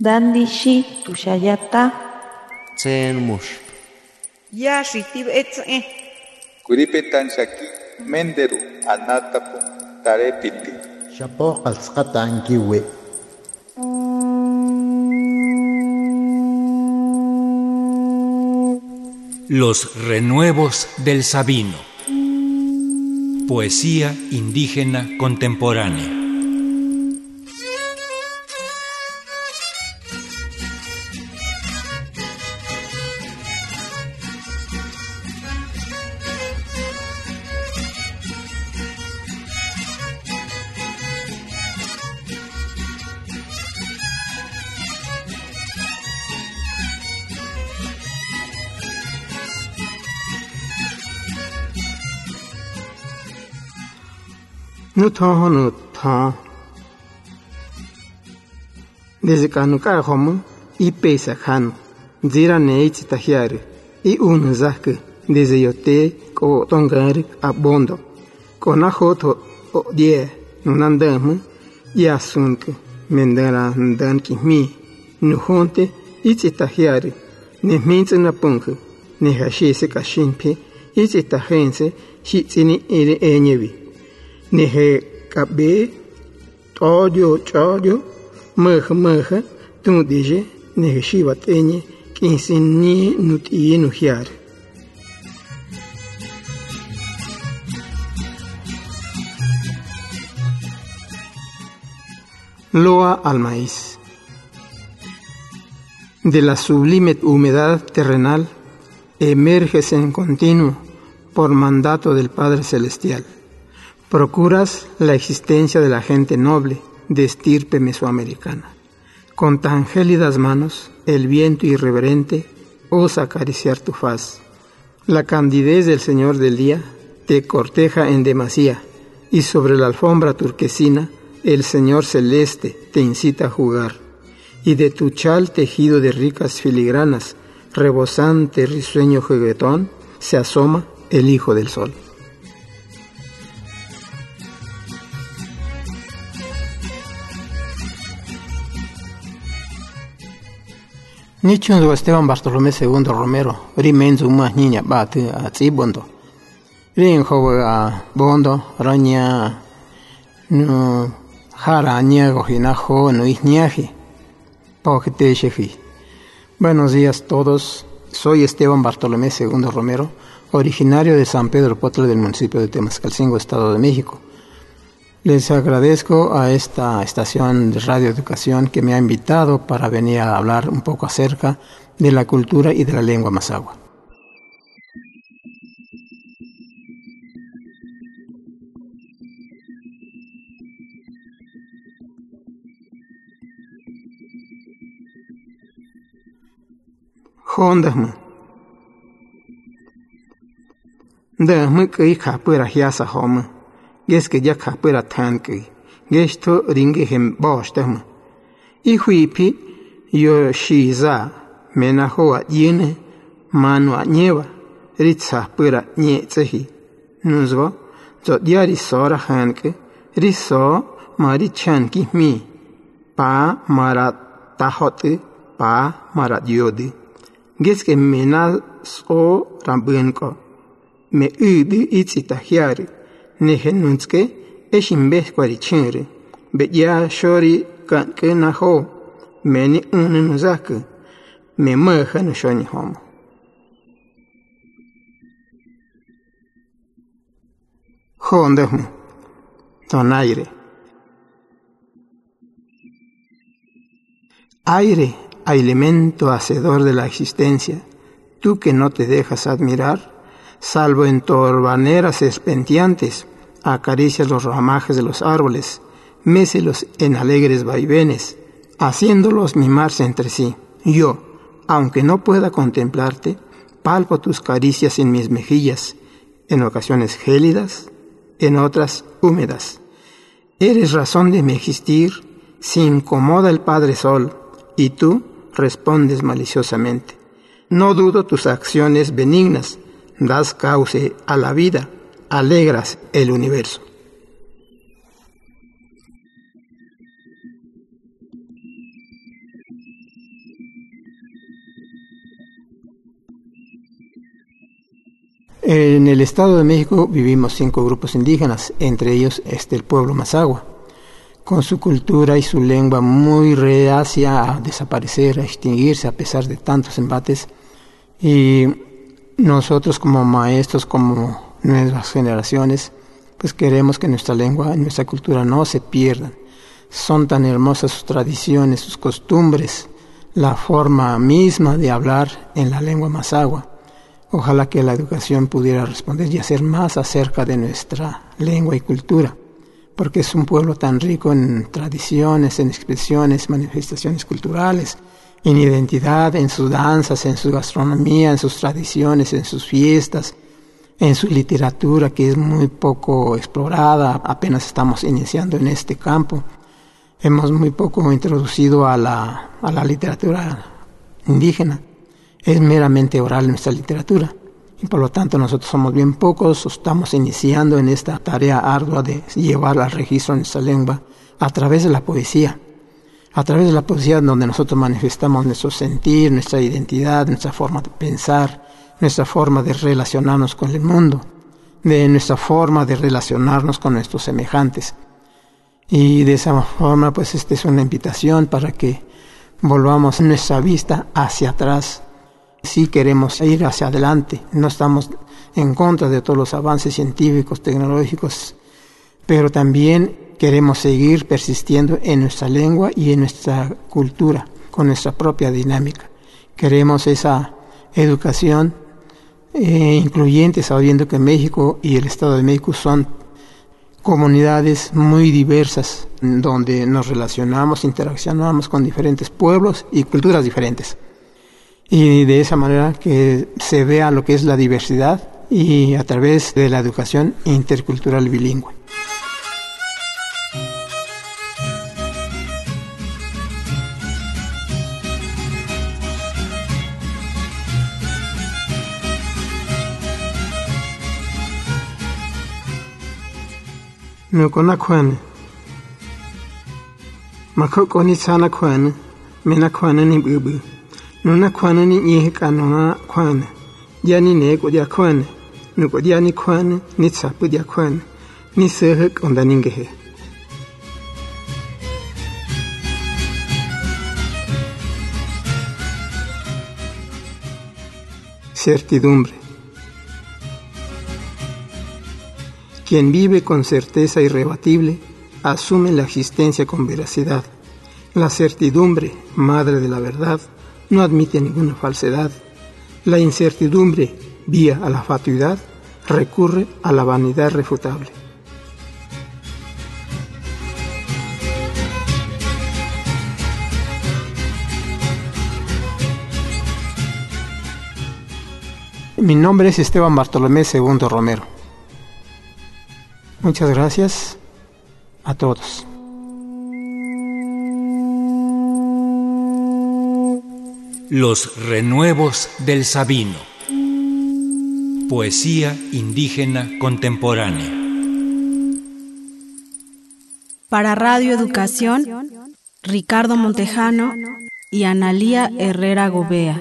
Dandishi tushayata. Tsen mush. Ya shitib etze. Kuripetan shaki menderu anatapu tarepiti. Shapo alskata ankiwe. Los renuevos del Sabino. Poesía indígena contemporánea. nuthojonu tjaa desde kanuka'ajomo ipei sajanu ntsira neitsi tajiari i'unu sajkü desde yotee k'o'otonkäärä abondo. K'onajotjo o'dye nunantä'äjmä yasuntkü mendärantänkijmii nujonte itsi tajiari nejmintsä napä'nhä nejaxise kaxinpje itsi tajeense xi'tsini ere eñevi ni he kabe todio chodio meh meh tu dije ni he shiva tenye kinsin ni nuti nu hiar Loa al maíz. De la sublime humedad terrenal emerges en continuo por mandato del Padre Celestial. Procuras la existencia de la gente noble de estirpe mesoamericana. Con tan gélidas manos, el viento irreverente osa acariciar tu faz. La candidez del Señor del día te corteja en demasía, y sobre la alfombra turquesina el Señor celeste te incita a jugar. Y de tu chal tejido de ricas filigranas, rebosante risueño juguetón, se asoma el Hijo del Sol. Nichun Esteban Bartolomé II Romero, rimenzu ma niña bat a tsibondo. Rin a bondo raña no jara niego hinajo no ihniaji. Buenos días todos. Soy Esteban Bartolomé II Romero, originario de San Pedro Potla del municipio de Temascalcingo, Estado de México. Les agradezco a esta estación de Radio Educación que me ha invitado para venir a hablar un poco acerca de la cultura y de la lengua mazagua. geskeyakaj peratjankej gextjo ringuejem boxtejmej ijuipi yoxiza menajoa yene manoa ñewa ritsajpera ñe'tseji nusba tso'tya risora jank'e riso marichanquijmi paa maratajot'ä paa maradyod'ä ngeskej menas'o rambänko me'äd'ä itsitajiarä itzita hiari nehenunske eshimbes kwarichire beya shori kan kena ho meni unnu zak me maha no shoni hom honde hum ton aire aire elemento hacedor de la existencia tú que no te dejas admirar salvo en torbaneras espenteantes, acaricias los ramajes de los árboles, méselos en alegres vaivenes, haciéndolos mimarse entre sí. Yo, aunque no pueda contemplarte, palpo tus caricias en mis mejillas, en ocasiones gélidas, en otras húmedas. Eres razón de mi existir, se incomoda el Padre Sol, y tú respondes maliciosamente. No dudo tus acciones benignas, das cauce a la vida, alegras el universo. En el Estado de México vivimos cinco grupos indígenas, entre ellos este el pueblo Mazagua, con su cultura y su lengua muy reacia a desaparecer, a extinguirse a pesar de tantos embates. Y nosotros como maestros, como nuevas generaciones, pues queremos que nuestra lengua y nuestra cultura no se pierdan. Son tan hermosas sus tradiciones, sus costumbres, la forma misma de hablar en la lengua mazagua. Ojalá que la educación pudiera responder y hacer más acerca de nuestra lengua y cultura, porque es un pueblo tan rico en tradiciones, en expresiones, manifestaciones culturales, en identidad, en sus danzas, en su gastronomía, en sus tradiciones, en sus fiestas, en su literatura que es muy poco explorada, apenas estamos iniciando en este campo. Hemos muy poco introducido a la, a la literatura indígena. Es meramente oral nuestra literatura. Y por lo tanto nosotros somos bien pocos, estamos iniciando en esta tarea ardua de llevar al registro nuestra lengua a través de la poesía a través de la poesía donde nosotros manifestamos nuestro sentir, nuestra identidad, nuestra forma de pensar, nuestra forma de relacionarnos con el mundo, de nuestra forma de relacionarnos con nuestros semejantes. Y de esa forma, pues esta es una invitación para que volvamos nuestra vista hacia atrás. Si queremos ir hacia adelante, no estamos en contra de todos los avances científicos, tecnológicos, pero también queremos seguir persistiendo en nuestra lengua y en nuestra cultura, con nuestra propia dinámica. Queremos esa educación eh, incluyente, sabiendo que México y el Estado de México son comunidades muy diversas, donde nos relacionamos, interaccionamos con diferentes pueblos y culturas diferentes. Y de esa manera que se vea lo que es la diversidad y a través de la educación intercultural bilingüe. nokona Makoko ni sana kwana mena kwana ni bubu nuna kwana ni nyehe kanona kwana jani neko ja kwana nuko jani kwana ni tsapu ja kwana ni sehe konda ningehe. Certidumbre Quien vive con certeza irrebatible asume la existencia con veracidad. La certidumbre, madre de la verdad, no admite ninguna falsedad. La incertidumbre, vía a la fatuidad, recurre a la vanidad refutable. Mi nombre es Esteban Bartolomé II Romero. Muchas gracias a todos. Los renuevos del Sabino. Poesía indígena contemporánea. Para Radio Educación, Ricardo Montejano y Analía Herrera Gobea.